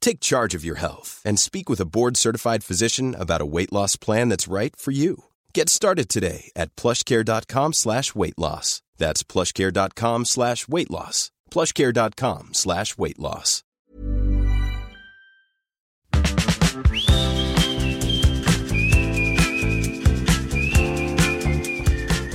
Take charge of your health and speak with a board-certified physician about a weight loss plan that's right for you. Get started today at plushcare.com slash weight loss. That's plushcare.com slash weight loss. plushcare.com slash weight loss.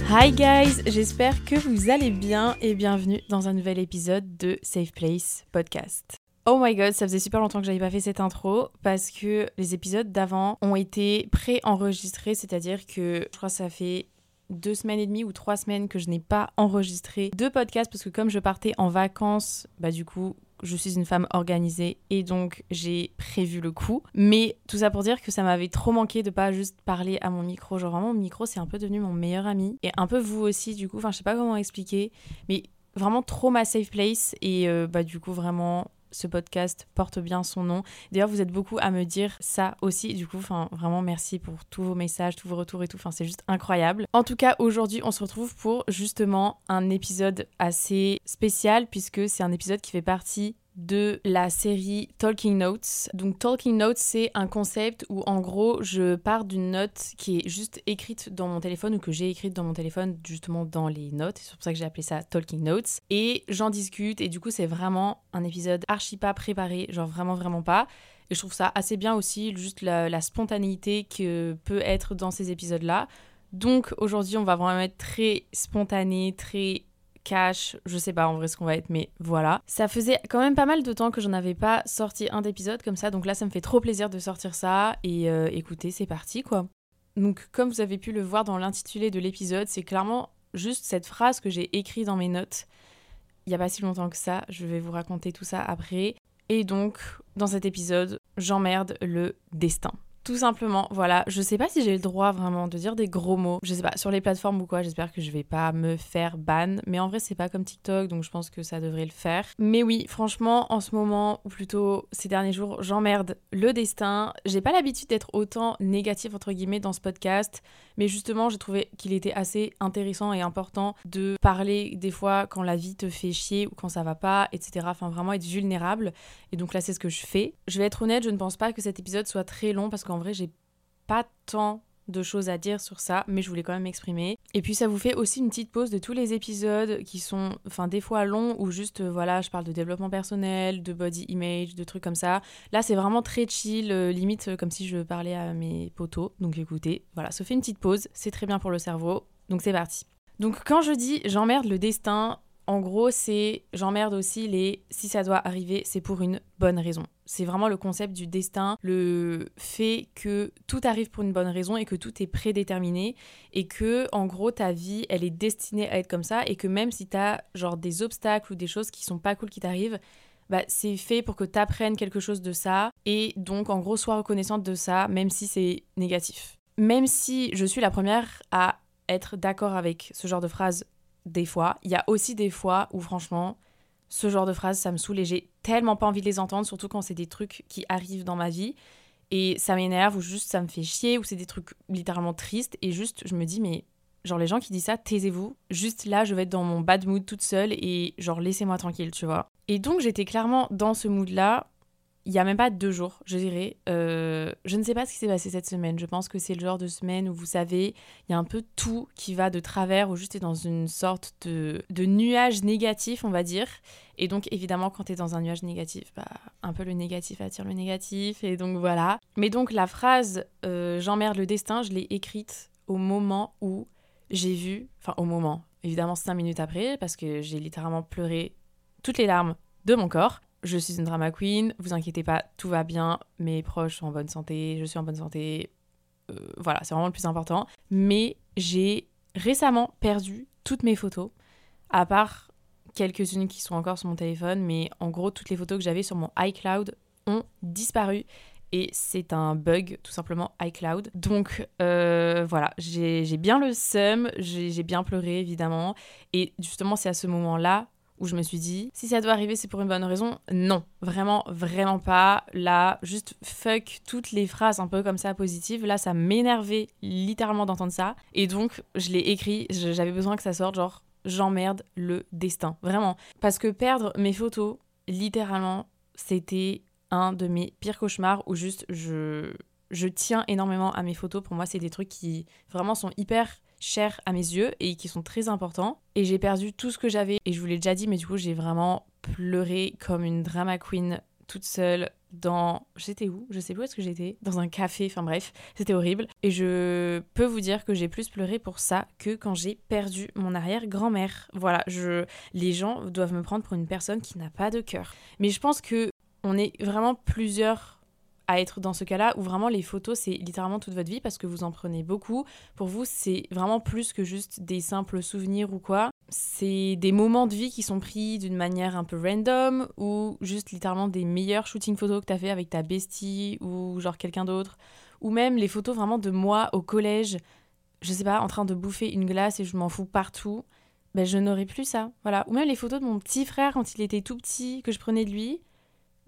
Hi guys, j'espère que vous allez bien et bienvenue dans un nouvel épisode de Safe Place Podcast. Oh my god, ça faisait super longtemps que j'avais pas fait cette intro parce que les épisodes d'avant ont été pré-enregistrés, c'est-à-dire que je crois que ça fait deux semaines et demie ou trois semaines que je n'ai pas enregistré de podcast parce que comme je partais en vacances, bah du coup je suis une femme organisée et donc j'ai prévu le coup. Mais tout ça pour dire que ça m'avait trop manqué de pas juste parler à mon micro. Genre vraiment, mon micro c'est un peu devenu mon meilleur ami et un peu vous aussi du coup. Enfin je sais pas comment expliquer, mais vraiment trop ma safe place et euh, bah du coup vraiment ce podcast porte bien son nom. D'ailleurs, vous êtes beaucoup à me dire ça aussi. Du coup, enfin, vraiment merci pour tous vos messages, tous vos retours et tout. Enfin, c'est juste incroyable. En tout cas, aujourd'hui, on se retrouve pour justement un épisode assez spécial puisque c'est un épisode qui fait partie de la série Talking Notes. Donc Talking Notes, c'est un concept où en gros, je pars d'une note qui est juste écrite dans mon téléphone ou que j'ai écrite dans mon téléphone justement dans les notes. C'est pour ça que j'ai appelé ça Talking Notes. Et j'en discute et du coup, c'est vraiment un épisode archi pas préparé, genre vraiment vraiment pas. Et je trouve ça assez bien aussi, juste la, spontanéité que peut être dans ces épisodes-là. Donc aujourd'hui, on va vraiment être très spontané, très cash, je sais pas en vrai ce qu'on va être, mais voilà. Ça faisait quand même pas mal de temps que j'en avais pas sorti un d'épisode comme ça, donc là ça me fait trop plaisir de sortir ça et euh, écoutez, c'est parti quoi. Donc comme vous avez pu le voir dans l'intitulé de l'épisode, c'est clairement juste cette phrase que j'ai écrite dans mes notes il y a pas si longtemps que ça, je vais vous raconter tout ça après. Et donc, dans cet épisode, j'emmerde le destin. Tout simplement, voilà. Je sais pas si j'ai le droit vraiment de dire des gros mots. Je sais pas, sur les plateformes ou quoi, j'espère que je vais pas me faire ban. Mais en vrai, c'est pas comme TikTok, donc je pense que ça devrait le faire. Mais oui, franchement, en ce moment, ou plutôt ces derniers jours, j'emmerde le destin. J'ai pas l'habitude d'être autant négatif, entre guillemets, dans ce podcast. Mais justement, j'ai trouvé qu'il était assez intéressant et important de parler des fois quand la vie te fait chier ou quand ça va pas, etc. Enfin, vraiment être vulnérable. Et donc là, c'est ce que je fais. Je vais être honnête, je ne pense pas que cet épisode soit très long parce qu'en vrai, j'ai pas tant de choses à dire sur ça, mais je voulais quand même m'exprimer. Et puis ça vous fait aussi une petite pause de tous les épisodes qui sont, enfin des fois longs ou juste, euh, voilà, je parle de développement personnel, de body image, de trucs comme ça. Là c'est vraiment très chill, euh, limite euh, comme si je parlais à mes potos. Donc écoutez, voilà, ça fait une petite pause, c'est très bien pour le cerveau. Donc c'est parti. Donc quand je dis j'emmerde le destin, en gros, c'est j'emmerde aussi les si ça doit arriver, c'est pour une bonne raison. C'est vraiment le concept du destin, le fait que tout arrive pour une bonne raison et que tout est prédéterminé et que en gros ta vie, elle est destinée à être comme ça et que même si tu as genre des obstacles ou des choses qui sont pas cool qui t'arrivent, bah, c'est fait pour que tu apprennes quelque chose de ça et donc en gros sois reconnaissante de ça même si c'est négatif. Même si je suis la première à être d'accord avec ce genre de phrase des fois, il y a aussi des fois où franchement ce genre de phrase ça me saoule et j'ai tellement pas envie de les entendre surtout quand c'est des trucs qui arrivent dans ma vie et ça m'énerve ou juste ça me fait chier ou c'est des trucs littéralement tristes et juste je me dis mais Genre les gens qui disent ça, taisez-vous. Juste là, je vais être dans mon bad mood toute seule et genre laissez-moi tranquille, tu vois. Et donc j'étais clairement dans ce mood-là. Il y a même pas deux jours, je dirais. Euh, je ne sais pas ce qui s'est passé cette semaine. Je pense que c'est le genre de semaine où vous savez, il y a un peu tout qui va de travers, ou juste dans une sorte de, nuage négatif, on va dire. Et donc évidemment, quand tu es dans un nuage négatif, bah, un peu le négatif attire le négatif. Et donc voilà. Mais donc la phrase euh, J'emmerde le destin, je l'ai écrite au moment où j'ai vu, enfin au moment, évidemment cinq minutes après, parce que j'ai littéralement pleuré toutes les larmes de mon corps. Je suis une drama queen, vous inquiétez pas, tout va bien, mes proches sont en bonne santé, je suis en bonne santé, euh, voilà, c'est vraiment le plus important. Mais j'ai récemment perdu toutes mes photos, à part quelques-unes qui sont encore sur mon téléphone, mais en gros, toutes les photos que j'avais sur mon iCloud ont disparu et c'est un bug tout simplement iCloud. Donc euh, voilà, j'ai bien le seum, j'ai bien pleuré évidemment. Et justement, c'est à ce moment-là où je me suis dit, si ça doit arriver, c'est pour une bonne raison. Non, vraiment, vraiment pas. Là, juste fuck toutes les phrases un peu comme ça positives. Là, ça m'énervait littéralement d'entendre ça. Et donc, je l'ai écrit, j'avais besoin que ça sorte, genre, j'emmerde le destin. Vraiment. Parce que perdre mes photos, littéralement, c'était un de mes pires cauchemars où juste je, je tiens énormément à mes photos. Pour moi, c'est des trucs qui vraiment sont hyper chers à mes yeux et qui sont très importants. Et j'ai perdu tout ce que j'avais. Et je vous l'ai déjà dit, mais du coup, j'ai vraiment pleuré comme une drama queen toute seule dans j'étais où? Je sais plus où est-ce que j'étais. Dans un café enfin bref c'était horrible. Et je peux vous dire que j'ai plus pleuré pour ça que quand j'ai perdu mon arrière grand-mère voilà je les gens doivent me prendre pour une personne qui n'a pas de cœur. Mais je pense que on est vraiment plusieurs à être dans ce cas-là où vraiment les photos c'est littéralement toute votre vie parce que vous en prenez beaucoup. Pour vous c'est vraiment plus que juste des simples souvenirs ou quoi. C'est des moments de vie qui sont pris d'une manière un peu random ou juste littéralement des meilleurs shootings photos que t'as fait avec ta bestie ou genre quelqu'un d'autre. Ou même les photos vraiment de moi au collège, je sais pas, en train de bouffer une glace et je m'en fous partout. Ben, je n'aurais plus ça. Voilà. Ou même les photos de mon petit frère quand il était tout petit, que je prenais de lui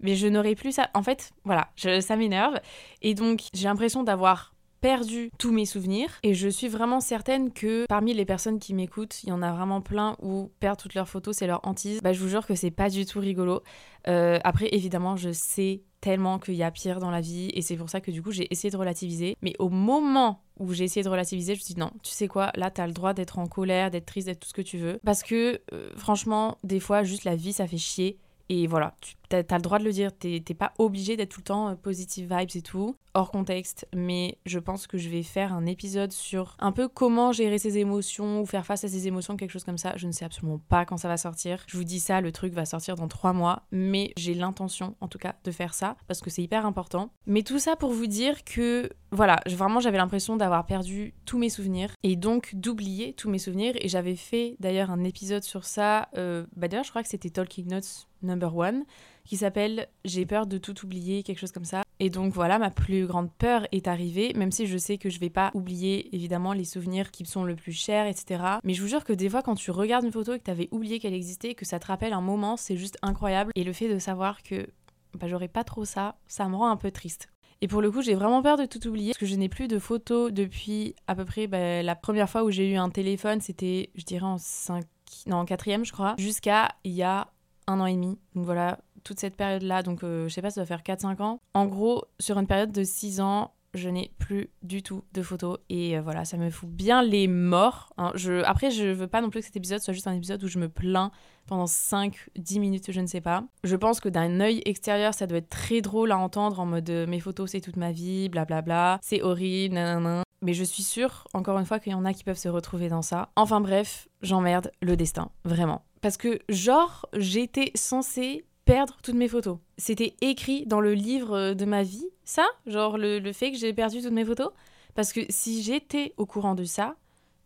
mais je n'aurais plus ça. En fait, voilà, ça m'énerve. Et donc, j'ai l'impression d'avoir perdu tous mes souvenirs et je suis vraiment certaine que parmi les personnes qui m'écoutent, il y en a vraiment plein où perdre toutes leurs photos, c'est leur hantise. Bah, je vous jure que c'est pas du tout rigolo. Euh, après, évidemment, je sais tellement qu'il y a pire dans la vie et c'est pour ça que du coup j'ai essayé de relativiser. Mais au moment où j'ai essayé de relativiser, je me suis dit non, tu sais quoi, là t'as le droit d'être en colère, d'être triste, d'être tout ce que tu veux. Parce que euh, franchement, des fois, juste la vie ça fait chier et voilà, tu as, le droit de le dire, t'es pas obligé d'être tout le temps euh, positive vibes et tout, hors contexte, mais je pense que je vais faire un épisode sur un peu comment gérer ses émotions ou faire face à ses émotions, quelque chose comme ça. Je ne sais absolument pas quand ça va sortir. Je vous dis ça, le truc va sortir dans trois mois, mais j'ai l'intention en tout cas de faire ça parce que c'est hyper important. Mais tout ça pour vous dire que voilà, vraiment j'avais l'impression d'avoir perdu tous mes souvenirs et donc d'oublier tous mes souvenirs. Et j'avais fait d'ailleurs un épisode sur ça. Euh, bah d'ailleurs, je crois que c'était Talking Notes number one qui s'appelle J'ai peur de tout oublier, quelque chose comme ça. Et donc voilà, ma plus grande peur est arrivée, même si je sais que je vais pas oublier évidemment les souvenirs qui me sont le plus chers, etc. Mais je vous jure que des fois, quand tu regardes une photo et que tu avais oublié qu'elle existait, que ça te rappelle un moment, c'est juste incroyable. Et le fait de savoir que bah, j'aurais pas trop ça, ça me rend un peu triste. Et pour le coup, j'ai vraiment peur de tout oublier parce que je n'ai plus de photos depuis à peu près bah, la première fois où j'ai eu un téléphone, c'était, je dirais, en 5 non, en quatrième, je crois, jusqu'à il y a un an et demi. Donc voilà, toute cette période-là, donc euh, je sais pas, ça doit faire 4-5 ans. En gros, sur une période de 6 ans, je n'ai plus du tout de photos et euh, voilà, ça me fout bien les morts. Hein. Je... Après, je veux pas non plus que cet épisode soit juste un épisode où je me plains pendant 5-10 minutes, je ne sais pas. Je pense que d'un œil extérieur, ça doit être très drôle à entendre en mode euh, mes photos, c'est toute ma vie, blablabla, c'est horrible, nanana. Mais je suis sûre, encore une fois, qu'il y en a qui peuvent se retrouver dans ça. Enfin bref, j'emmerde le destin, vraiment. Parce que, genre, j'étais censée perdre toutes mes photos. C'était écrit dans le livre de ma vie, ça Genre le, fait que j'ai perdu toutes mes photos Parce que si j'étais au courant de ça,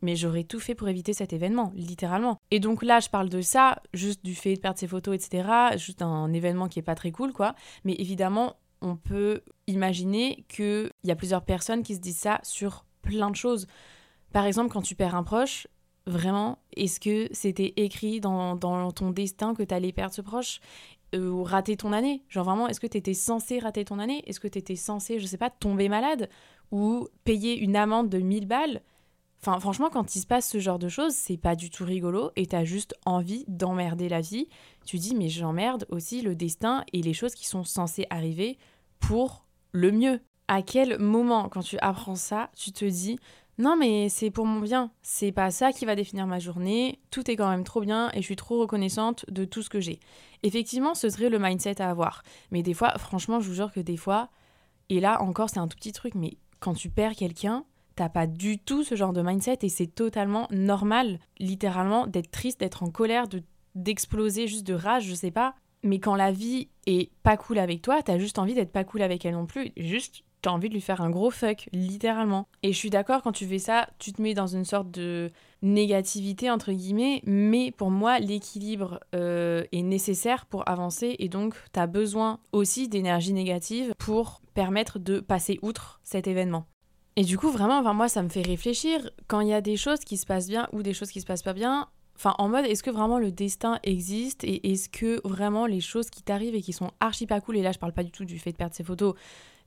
mais j'aurais tout fait pour éviter cet événement, littéralement. Et donc là, je parle de ça, juste du fait de perdre ses photos, etc. Juste un événement qui est pas très cool, quoi. Mais évidemment, on peut imaginer qu'il y a plusieurs personnes qui se disent ça sur plein de choses. Par exemple, quand tu perds un proche, vraiment, est-ce que c'était écrit dans, ton destin que tu allais perdre ce proche? euh, ou rater ton année Genre vraiment, est-ce que tu étais censé rater ton année? Est-ce que tu étais censé, je sais pas, tomber malade? Ou payer une amende de 1000 balles? Enfin, franchement, quand il se passe ce genre de choses, c'est pas du tout rigolo et t'as juste envie d'emmerder la vie. Tu dis, mais j'emmerde aussi le destin et les choses qui sont censées arriver pour le mieux. À quel moment, quand tu apprends ça, tu te dis, non, mais c'est pour mon bien, c'est pas ça qui va définir ma journée, tout est quand même trop bien et je suis trop reconnaissante de tout ce que j'ai. Effectivement, ce serait le mindset à avoir. Mais des fois, franchement, je vous jure que des fois, et là encore, c'est un tout petit truc, mais quand tu perds quelqu'un, t'as pas du tout ce genre de mindset et c'est totalement normal, littéralement, d'être triste, d'être en colère, de d'exploser juste de rage, je sais pas. Mais quand la vie est pas cool avec toi, t'as juste envie d'être pas cool avec elle non plus. Juste, t'as envie de lui faire un gros fuck, littéralement. Et je suis d'accord, quand tu fais ça, tu te mets dans une sorte de négativité, entre guillemets. Mais pour moi, l'équilibre euh, est nécessaire pour avancer. Et donc, t'as besoin aussi d'énergie négative pour permettre de passer outre cet événement. Et du coup, vraiment, enfin, moi, ça me fait réfléchir. Quand il y a des choses qui se passent bien ou des choses qui se passent pas bien, enfin, en mode, est-ce que vraiment le destin existe et est-ce que vraiment les choses qui t'arrivent et qui sont archi pas cool, et là, je parle pas du tout du fait de perdre ses photos,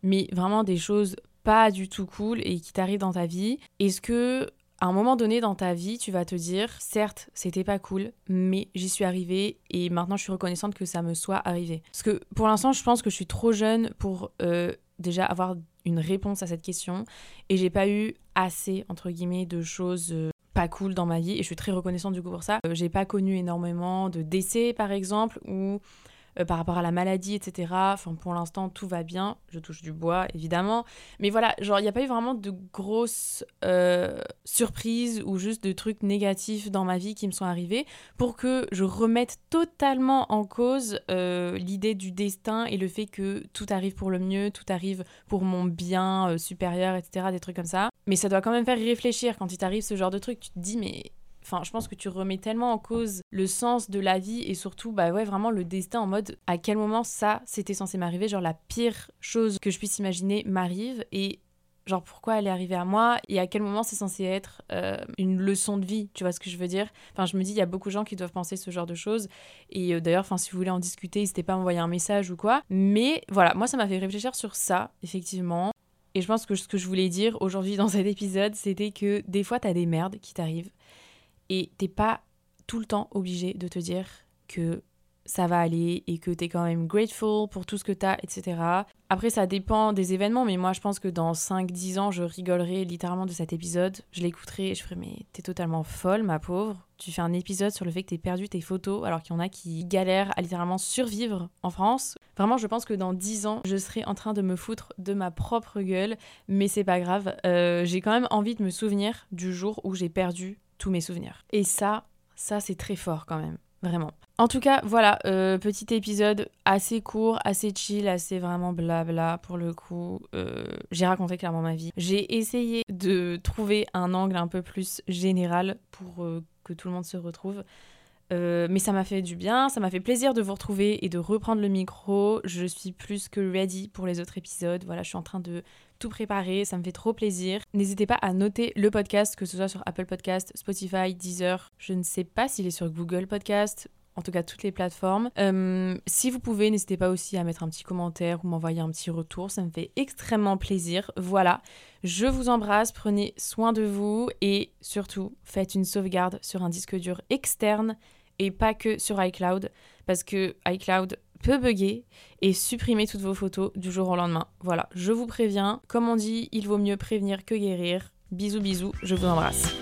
mais vraiment des choses pas du tout cool et qui t'arrivent dans ta vie, est-ce que à un moment donné dans ta vie, tu vas te dire, certes, c'était pas cool, mais j'y suis arrivée et maintenant je suis reconnaissante que ça me soit arrivé? Parce que pour l'instant, je pense que je suis trop jeune pour euh, déjà avoir une réponse à cette question et j'ai pas eu assez entre guillemets de choses euh, pas cool dans ma vie et je suis très reconnaissante du coup pour ça. Euh, j'ai pas connu énormément de décès par exemple ou euh, par rapport à la maladie, etc. Enfin, pour l'instant, tout va bien. Je touche du bois, évidemment. Mais voilà, genre, il n'y a pas eu vraiment de grosses euh, surprises ou juste de trucs négatifs dans ma vie qui me sont arrivés pour que je remette totalement en cause l'idée du destin et le fait que tout arrive pour le mieux, tout arrive pour mon bien supérieur, etc. Des trucs comme ça. Mais ça doit quand même faire réfléchir quand il t'arrive ce genre de truc. Tu te dis, mais Enfin, je pense que tu remets tellement en cause le sens de la vie et surtout, bah ouais, vraiment le destin en mode à quel moment ça c'était censé m'arriver? Genre la pire chose que je puisse imaginer m'arrive et genre pourquoi elle est arrivée à moi et à quel moment c'est censé être euh, une leçon de vie, tu vois ce que je veux dire? Enfin, je me dis, il y a beaucoup de gens qui doivent penser ce genre de choses et euh, d'ailleurs, enfin, si vous voulez en discuter, n'hésitez pas à m'envoyer un message ou quoi. Mais voilà, moi ça m'a fait réfléchir sur ça, effectivement. Et je pense que ce que je voulais dire aujourd'hui dans cet épisode, c'était que des fois, t'as des merdes qui t'arrivent et t'es pas tout le temps obligé de te dire que ça va aller et que t'es quand même grateful pour tout ce que t'as, etc. Après, ça dépend des événements, mais moi, je pense que dans 5-10 ans, je rigolerai littéralement de cet épisode. Je l'écouterai et je ferai, mais t'es totalement folle, ma pauvre. Tu fais un épisode sur le fait que t'es perdu tes photos, alors qu'il y en a qui galèrent à littéralement survivre en France. Vraiment, je pense que dans 10 ans, je serai en train de me foutre de ma propre gueule, mais c'est pas grave. Euh, j'ai quand même envie de me souvenir du jour où j'ai perdu tous mes souvenirs. Et ça, ça c'est très fort quand même, En tout cas, voilà, euh, petit épisode assez court, assez chill, assez vraiment blabla pour le coup. Euh, j'ai raconté clairement ma vie. J'ai essayé de trouver un angle un peu plus général pour euh, que tout le monde se retrouve. Mais ça m'a fait du bien, ça m'a fait plaisir de vous retrouver et de reprendre le micro. Je suis plus que ready pour les autres épisodes. Voilà, je suis en train de tout préparé, ça me fait trop plaisir. N'hésitez pas à noter le podcast, que ce soit sur Apple Podcast, Spotify, Deezer. Je ne sais pas s'il est sur Google Podcast, en tout cas toutes les plateformes. Euh, si vous pouvez, n'hésitez pas aussi à mettre un petit commentaire ou m'envoyer un petit retour, ça me fait extrêmement plaisir. Voilà, je vous embrasse, prenez soin de vous et surtout faites une sauvegarde sur un disque dur externe et pas que sur iCloud parce que iCloud peut bugger et supprimer toutes vos photos du jour au lendemain. Voilà, je vous préviens, comme on dit, il vaut mieux prévenir que guérir. Bisous bisous, je vous embrasse.